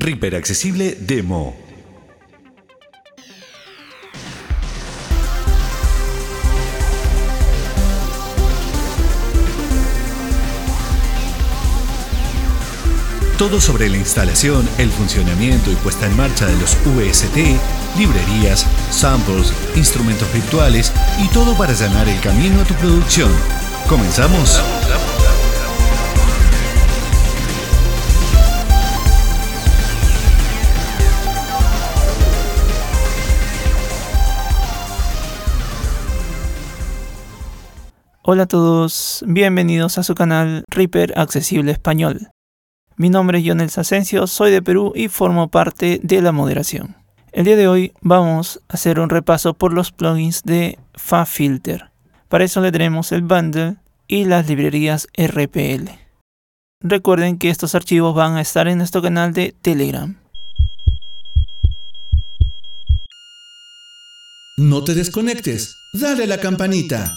Reaper Accesible Demo. Todo sobre la instalación, el funcionamiento y puesta en marcha de los UST, librerías, samples, instrumentos virtuales y todo para allanar el camino a tu producción. ¿Comenzamos? Hola a todos, bienvenidos a su canal Reaper Accesible Español. Mi nombre es Jonel Asensio, soy de Perú y formo parte de la moderación. El día de hoy vamos a hacer un repaso por los plugins de FaFilter. Para eso le tenemos el bundle y las librerías RPL. Recuerden que estos archivos van a estar en nuestro canal de Telegram. No te desconectes, dale la campanita.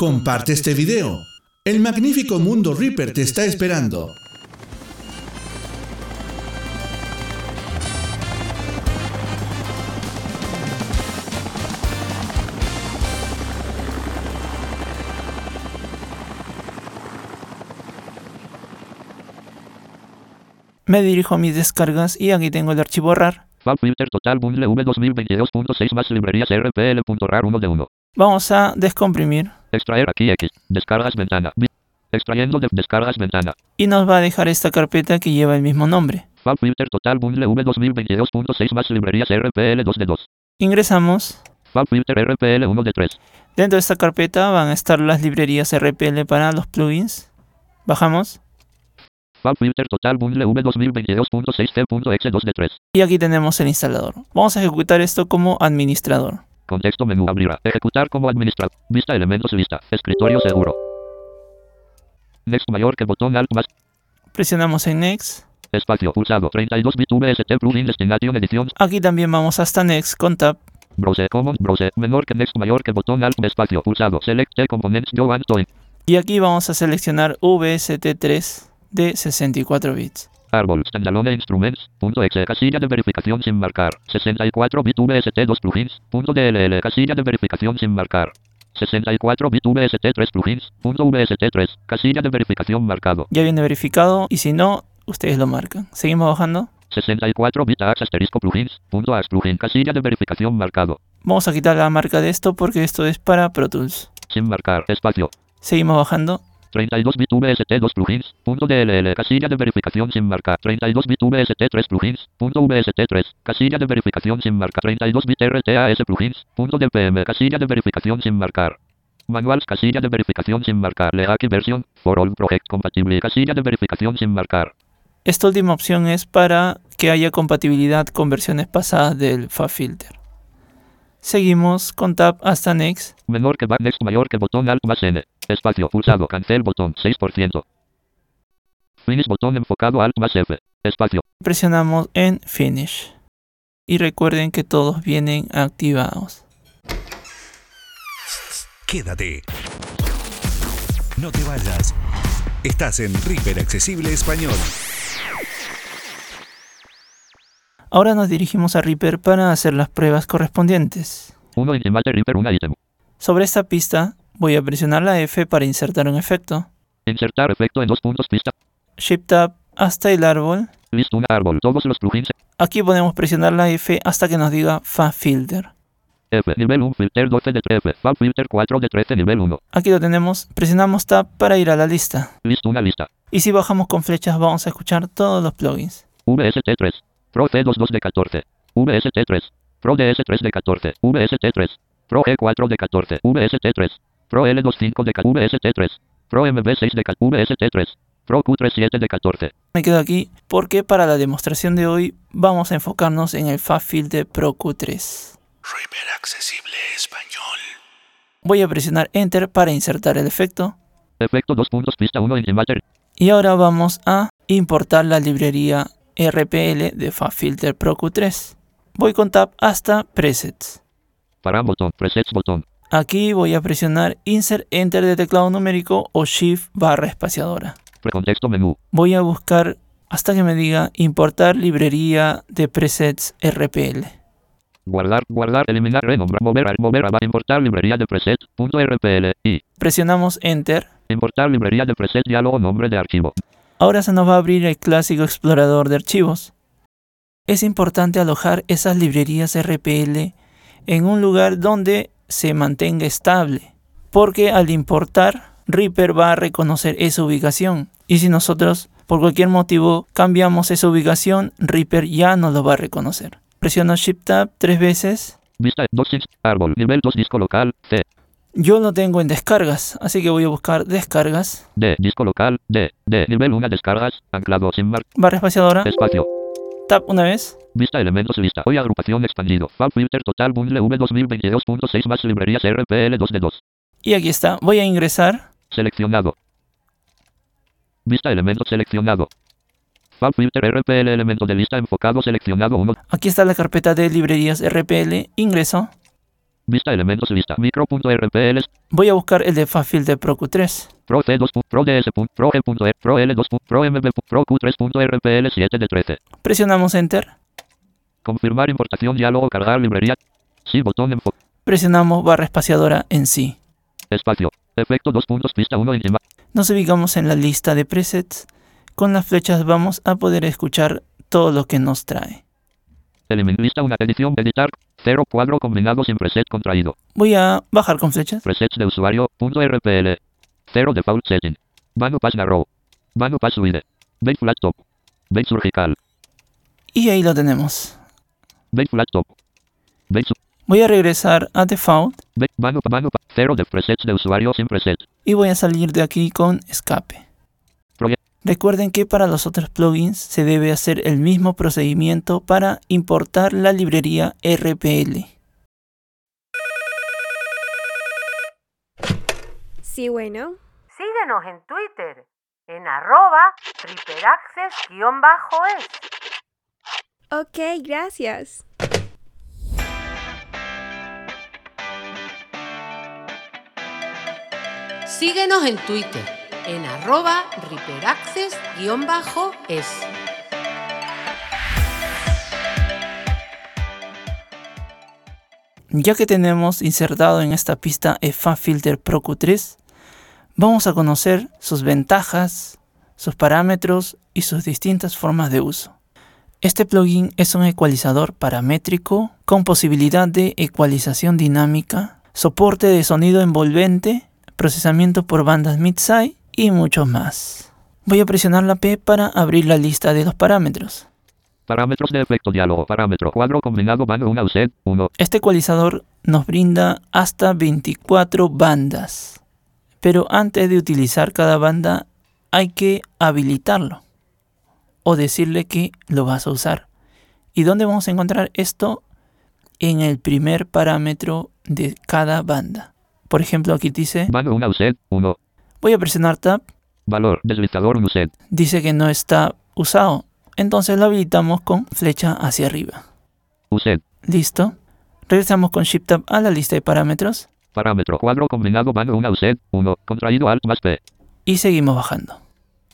Comparte este video. El magnífico mundo Reaper te está esperando. Me dirijo a mis descargas y aquí tengo el archivo RAR. FabFilter Total Bundle V2022.6 más librerías RPL.rar 1 de 1. Vamos a descomprimir Extraer aquí X. Descargas ventana. Extrayendo de descargas ventana. y nos va a dejar esta carpeta que lleva el mismo nombre. FabFilter Total Bundle V2022.6 más librerías RPL 2 de 2. Ingresamos. FabFilter RPL 1 de 3. Dentro de esta carpeta van a estar las librerías RPL para los plugins. Bajamos. FabFilter Total Bundle V2022.6 2 de 3. Y aquí tenemos el instalador. Vamos a ejecutar esto como administrador. Contexto menú abrirá. Ejecutar como administrador. Vista elementos lista. Escritorio seguro. Next mayor que botón alt más. Presionamos en Next. Espacio pulsado. 32 bit VST plugin destination edición. Aquí también vamos hasta Next con Tab. Browse common browse. Menor que next mayor que botón alt espacio pulsado. Select the components yo want to. Y aquí vamos a seleccionar VST3 de 64 bits. Árbol, standalone instruments, punto exe, casilla de verificación sin marcar, 64 bit VST 2 plugins, punto DLL, casilla de verificación sin marcar, 64 bit VST 3 plugins, punto VST 3, casilla de verificación marcado, Ya viene verificado y si no, ustedes lo marcan. Seguimos bajando. 64 bit ax asterisco plugins, punto ax plugin, casilla de verificación marcado, Vamos a quitar la marca de esto porque esto es para Pro Tools. sin marcar, espacio, Seguimos bajando. 32 bit VST 2 plugins, punto DLL, casilla de verificación sin marcar, 32 bit VST 3 plugins, punto VST 3, casilla de verificación sin marcar, 32 bit RTAS plugins, punto DPM, casilla de verificación sin marcar. Manuals, casilla de verificación sin marcar, Leaki version, for all project compatible, casilla de verificación sin marcar. Esta última opción es para que haya compatibilidad con versiones pasadas del FabFilter. Seguimos con Tab hasta Next. Menor que back next mayor que botón alt más N. Espacio pulsado cancel botón 6%. Finish botón enfocado alt más F. Espacio. Presionamos en Finish. Y recuerden que todos vienen activados. Quédate. No te vayas. Estás en Reaper Accesible Español. Ahora nos dirigimos a Reaper para hacer las pruebas correspondientes. 1 Intimate Reaper un item. Sobre esta pista voy a presionar la F para insertar un efecto. Insertar efecto en dos puntos pista. Shift Tab hasta el árbol. List un árbol. Todos los plugins. Aquí podemos presionar la F hasta que nos diga FabFilter. F. Nivel 1 filter 12 de 13. Fab filter 4 de 13 nivel 1. Aquí lo tenemos. Presionamos Tab para ir a la lista. List una lista. Y si bajamos con flechas vamos a escuchar todos los plugins. VST3. Pro C22 de 14. VST3. Pro DS3 de 14. VST3. Pro G4 de 14. VST3. Pro L25 de 14. VST3. Pro MB6 de 14. VST3. Pro Q37 de 14. Me quedo aquí porque para la demostración de hoy vamos a enfocarnos en el FabFilter Pro Q3. Reaper Accesible Español. Voy a presionar Enter para insertar el efecto. Efecto 2 puntos pista 1 Intimater. Y ahora vamos a importar la librería RPL de FabFilter Pro Q3. Voy con Tab hasta Presets. Para botón. Presets botón. Aquí voy a presionar Insert Enter de teclado numérico o Shift barra espaciadora. Precontexto menú. Voy a buscar hasta que me diga importar librería de presets RPL. Guardar, guardar, eliminar, renombrar, mover, mover, a- importar librería de preset, punto RPL, y Presionamos Enter. importar librería de preset, diálogo, nombre de archivo. Ahora se nos va a abrir el clásico explorador de archivos. Es importante alojar esas librerías RPL en un lugar donde se mantenga estable, porque al importar, Reaper va a reconocer esa ubicación. Y si nosotros, por cualquier motivo, cambiamos esa ubicación, Reaper ya no lo va a reconocer. Presiono Shift Tab tres veces. Vista, docx, árbol, nivel 2, disco local, C, Yo lo tengo en descargas, así que voy a buscar descargas. D, disco local, D, D, nivel 1, descargas, anclado, sin mar, Barra espaciadora. espacio. Tab una vez. Vista elementos lista. Hoy agrupación expandido. Fab filter total bundle V 2022.6 más librerías RPL 2 de 2. Y aquí está. Voy a ingresar. Seleccionado. Vista elementos seleccionado. Fab filter RPL elemento de lista enfocado seleccionado 1. Aquí está la carpeta de librerías RPL. Ingreso. Vista elementos lista. Micro.rpl Voy a buscar el de FabFilter Pro Q3. Pro C2. Pro DS. Pro G.E. Pro L2. Pro MB. Pro Q3.rpl 7 de 13. Presionamos Enter. Confirmar importación diálogo cargar librería. Sí botón enfo. Presionamos barra espaciadora en sí. Espacio. Efecto 2 puntos pista 1 encima. Nos ubicamos en la lista de presets. Con las flechas vamos a poder escuchar todo lo que nos trae. Eliminar lista una edición editar. 0 cuadro combinado sin preset contraído. Voy a bajar con flechas. Presets de usuario, punto RPL. 0 default setting. Vano pass narrow. Vano pass wide. Base flat top. Base surgical. Y ahí lo tenemos. Base flat top. Base Voy a regresar a Default Base vano vano 0 de presets de usuario sin preset. y voy a salir de aquí con escape. Recuerden que para los otros plugins se debe hacer el mismo procedimiento para importar la librería RPL. Sí, bueno. Síguenos en Twitter en arroba triperaccess-es. Ok, gracias. Síguenos en Twitter en arroba riperaccess-es. Ya que tenemos insertado en esta pista el FabFilter Pro Q3, vamos a conocer sus ventajas, sus parámetros y sus distintas formas de uso. Este plugin es un ecualizador paramétrico con posibilidad de ecualización dinámica, soporte de sonido envolvente, procesamiento por bandas mid-side y mucho más. Voy a presionar la P para abrir la lista de los parámetros. Parámetros de efecto diálogo. Parámetro cuadro combinado vano 1 UZ 1. Este ecualizador nos brinda hasta 24 bandas, pero antes de utilizar cada banda hay que habilitarlo o decirle que lo vas a usar. ¿Y dónde vamos a encontrar esto? En el primer parámetro de cada banda. Por ejemplo, aquí dice, Vano 1 UZ 1. Voy a presionar Tab, Valor. Deslizador 1 UZ. dice que no está usado, entonces lo habilitamos con flecha hacia arriba. UZ. Listo. Regresamos con Shift Tab a la lista de parámetros Parámetro cuadro combinado vano 1 UZ 1. Contraído alt más P. y seguimos bajando.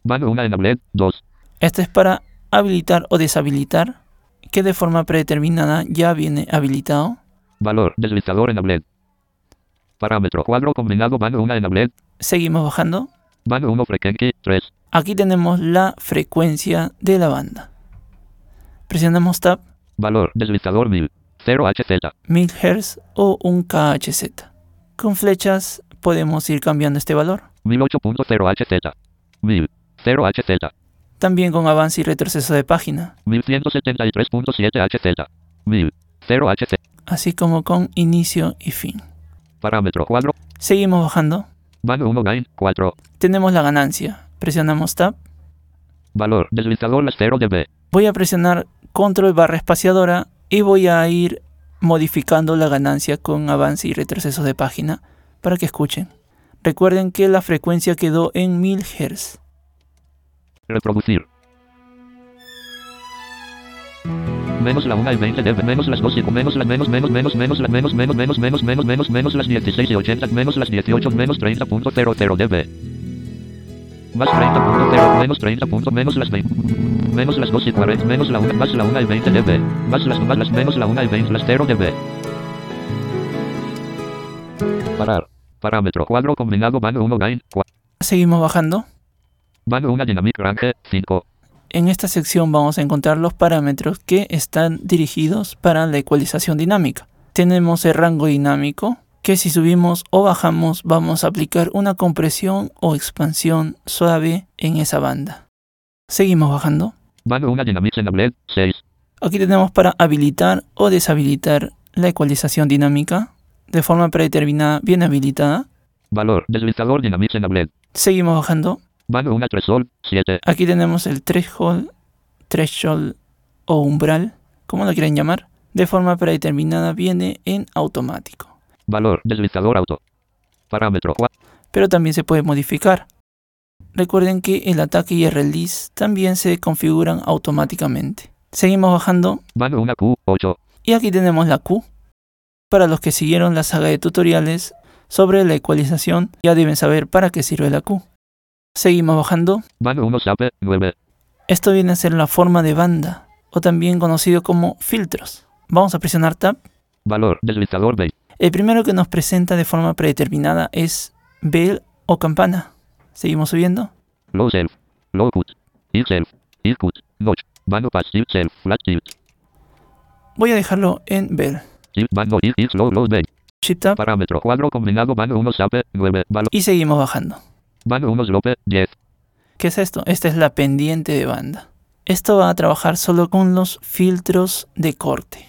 Vano 1 enabled 2. Esto es para habilitar o deshabilitar, que de forma predeterminada ya viene habilitado. Valor. Deslizador enabled. Parámetro cuadro combinado vano 1 enabled. Seguimos bajando. Vano 1 frecuencia 3. Aquí tenemos la frecuencia de la banda. Presionamos Tab, Valor. Deslizador 1000. 0 HZ. 1000 Hz o un KHZ. Con flechas podemos ir cambiando este valor. 1008.0 HZ. 1000. 0 HZ. También con avance y retroceso de página, 1173.7 HZ. 1000. 0 HZ. así como con inicio y fin. Parámetro cuadro. Seguimos bajando. Vano 1 gain 4. Tenemos la ganancia. Presionamos Tab. Valor. Deslizador las 0 dB. Voy a presionar control barra espaciadora y voy a ir modificando la ganancia con avance y retroceso de página para que escuchen. Recuerden que la frecuencia quedó en 1000 Hz. Reproducir. Menos la 1 y 20 dB, menos las 2 y menos las menos menos menos menos las menos menos menos menos menos menos menos las 16 y 80 menos las 18 menos 30.00 dB. Más 30.0, menos 30 punto, menos las 20. Menos las 2 y 40, menos la 1, más la 1 y 20 dB. Más las, más las, menos la 1 y 20, las 0 dB. Parar. Parámetro. Cuadro combinado, van 1 gain. Seguimos bajando. Van 1 dynamic range, 5. En esta sección vamos a encontrar los parámetros que están dirigidos para la ecualización dinámica. Tenemos el rango dinámico, que si subimos o bajamos vamos a aplicar una compresión o expansión suave en esa banda. Seguimos bajando. Van 1 dynamic enable, 6. Aquí tenemos para habilitar o deshabilitar la ecualización dinámica de forma predeterminada bien habilitada. Valor. Deslizador dynamic enable. Seguimos bajando. Van 1 tresol, 7. Aquí tenemos el threshold, threshold o umbral, como lo quieren llamar. De forma predeterminada viene en automático. Valor. Deslizador auto. Parámetro. Pero también se puede modificar. Recuerden que el ataque y el release también se configuran automáticamente. Seguimos bajando Van 1 Q, 8. y aquí tenemos la Q. Para los que siguieron la saga de tutoriales sobre la ecualización ya deben saber para qué sirve la Q. Seguimos bajando Van 1 SAP, 9. Esto viene a ser la forma de banda, o también conocido como filtros. Vamos a presionar Tab. Valor. Deslizador base. El primero que nos presenta de forma predeterminada es bell o campana. Seguimos subiendo. Low self. Low cut. Self. Cut. Notch. Vano passive self. Flat tilt. Voy a dejarlo en bell. Is low low. Shift Tab Parámetro. Cuadro combinado. Vano 1 SAP, 9. Valor. y seguimos bajando. Vano 1 slope, 10. ¿Qué es esto? Esta es la pendiente de banda. Esto va a trabajar solo con los filtros de corte.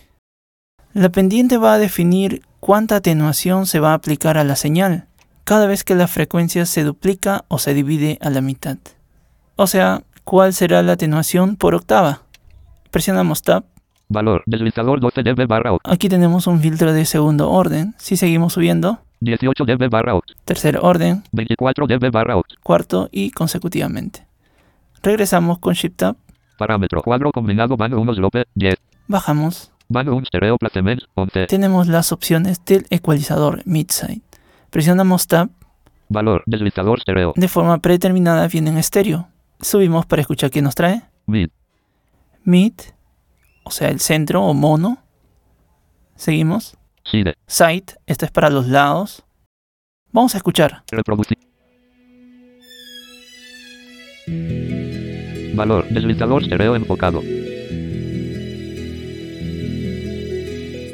La pendiente va a definir cuánta atenuación se va a aplicar a la señal cada vez que la frecuencia se duplica o se divide a la mitad. O sea, cuál será la atenuación por octava. Presionamos Tab. Valor. Deslizador 12 dB barra 8. Aquí tenemos un filtro de segundo orden. Si seguimos subiendo, 18 dB barra 8. tercer orden, 24 dB barra 8. cuarto y consecutivamente. Regresamos con Shift Tab. Parámetro. Cuadro combinado. Vano 1 slope, 10. Bajamos. Vano 1 stereo placement, 11. tenemos las opciones del ecualizador Midside. Presionamos Tab, Valor. Deslizador stereo. de forma predeterminada viene en estéreo. Subimos para escuchar qué nos trae. Mid. Mid, o sea, el centro o mono. Seguimos. Side. Side, esto es para los lados. Vamos a escuchar. Reproducir. Valor. Deslizador stereo enfocado.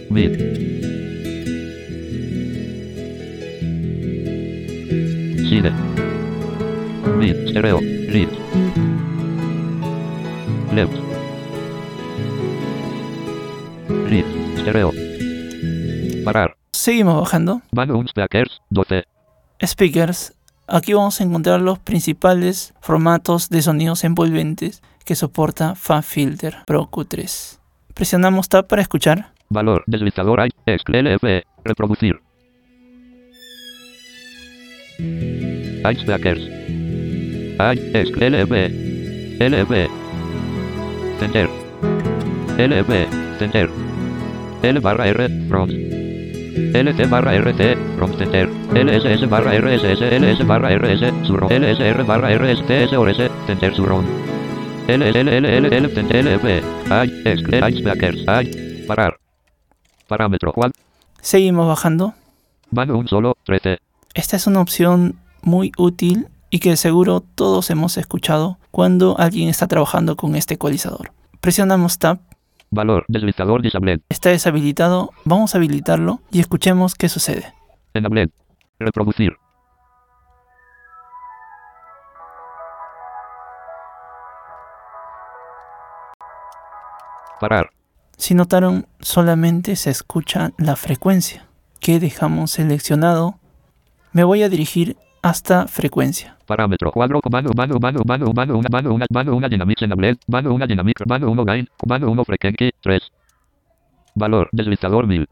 Mid. Side. Mid. Stereo. Read. Left. Read. Stereo. Seguimos bajando. Van un speakers. 12. Speakers. Aquí vamos a encontrar los principales formatos de sonidos envolventes que soporta FabFilter Pro Q3. Presionamos Tab para escuchar. Valor. Deslizador. LFE. Reproducir. I speakers. I. Ex. LFE. LFE. Center. LFE. Center. L barra R. Front. LC barra RC. Front center. LSS barra RSS. LS barra RS. Surround. LSR barra RSTS ORS. Center surround. LLLLL LFE. I. Ex. I speakers. I. Parar. Parámetro. ¿Cuál? Seguimos bajando. Van un solo. 13. Esta es una opción muy útil y que seguro todos hemos escuchado cuando alguien está trabajando con este ecualizador. Presionamos Tab, Valor. Deslizador disabled. está deshabilitado, vamos a habilitarlo y escuchemos qué sucede. Enabled. Reproducir. Parar. Si notaron, solamente se escucha la frecuencia que dejamos seleccionado. Me voy a dirigir hasta frecuencia. Parámetro. Cuadro. Mano, mano, mano, mano, mano, una, mano, una, mano, una dynamic enabled. Mano, una dynamic. Mano, uno gain. Mano, uno frecuencia. 3. Valor. Deslizador 1000.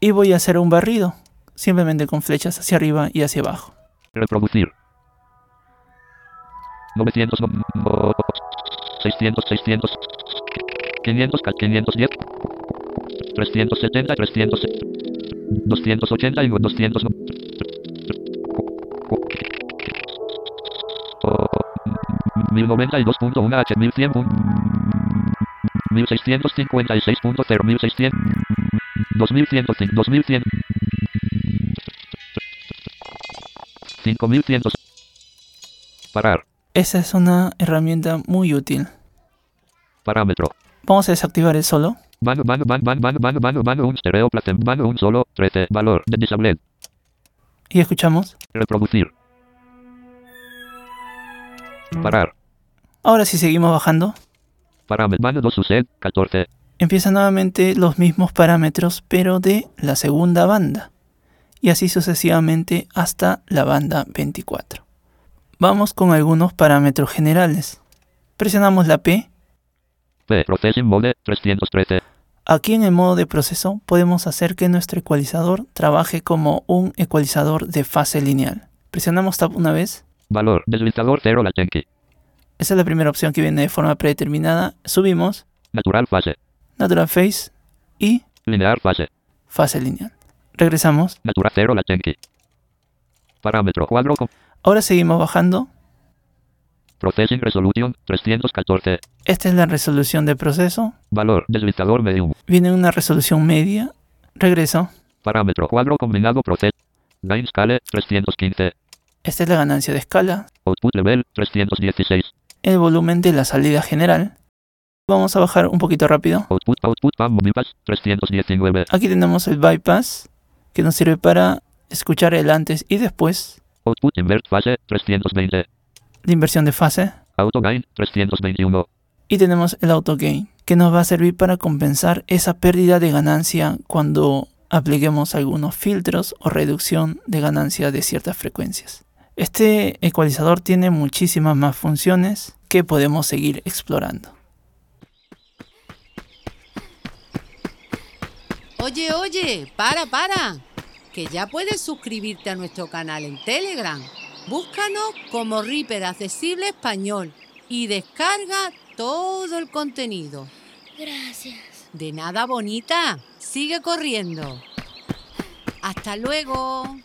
Y voy a hacer un barrido, simplemente con flechas hacia arriba y hacia abajo. Reproducir. 900, no- no- 600, 600, 500, 510, 370, 300, 280 y 200. 1092.1 H 1100. 1656.0 1600 2105 2100 5100 Parar. Esa es una herramienta muy útil. Parámetro. Vamos a desactivar el solo. Mano, mano, mano, mano, mano, mano, mano, mano, un stereo, placem, mano, un solo, 13, valor, de disable, Y escuchamos. reproducir. Parar. Ahora si seguimos bajando, Parámetro, mano 2 UC, 14, empiezan nuevamente los mismos parámetros, pero de la segunda banda. Y así sucesivamente hasta la banda 24. Vamos con algunos parámetros generales. Presionamos la P. P, processing mode, 313, Aquí en el modo de proceso podemos hacer que nuestro ecualizador trabaje como un ecualizador de fase lineal. Presionamos Tab una vez. valor, deslizador 0, latenki, Esa es la primera opción que viene de forma predeterminada. Subimos natural fase, Natural Phase y linear fase, fase lineal. Regresamos. natural 0, latenki. Parámetro, cuadro con Ahora seguimos bajando. processing resolution, 314, Esta es la resolución de proceso. valor, deslizador medium, Viene una resolución media. Regreso. parámetro, cuadro combinado process, gain scale, 315, Esta es la ganancia de escala. output level, 316, El volumen de la salida general. Vamos a bajar un poquito rápido. output, output, PAM, bypass, 319, Aquí tenemos el bypass que nos sirve para escuchar el antes y después. output invert fase, 320, La inversión de fase. auto gain, 321, Y tenemos el auto gain que nos va a servir para compensar esa pérdida de ganancia cuando apliquemos algunos filtros o reducción de ganancia de ciertas frecuencias. Este ecualizador tiene muchísimas más funciones que podemos seguir explorando. Oye, oye, para, para. Que ya puedes suscribirte a nuestro canal en Telegram. Búscanos como Reaper Accesible Español y descarga todo el contenido. Gracias. De nada, bonita. Sigue corriendo. Hasta luego.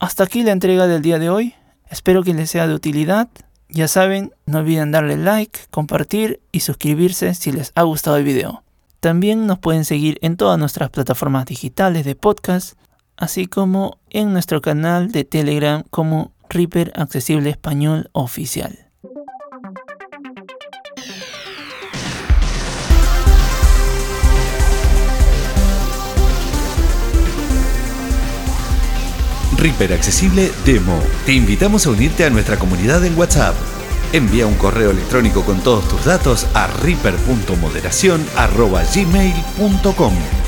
Hasta aquí la entrega del día de hoy. Espero que les sea de utilidad. Ya saben, no olviden darle like, compartir y suscribirse si les ha gustado el video. También nos pueden seguir en todas nuestras plataformas digitales de podcast, así como en nuestro canal de Telegram como Reaper Accesible Español Oficial. Reaper Accesible Demo. Te invitamos a unirte a nuestra comunidad en WhatsApp. Envía un correo electrónico con todos tus datos a reaper.moderación.gmail.com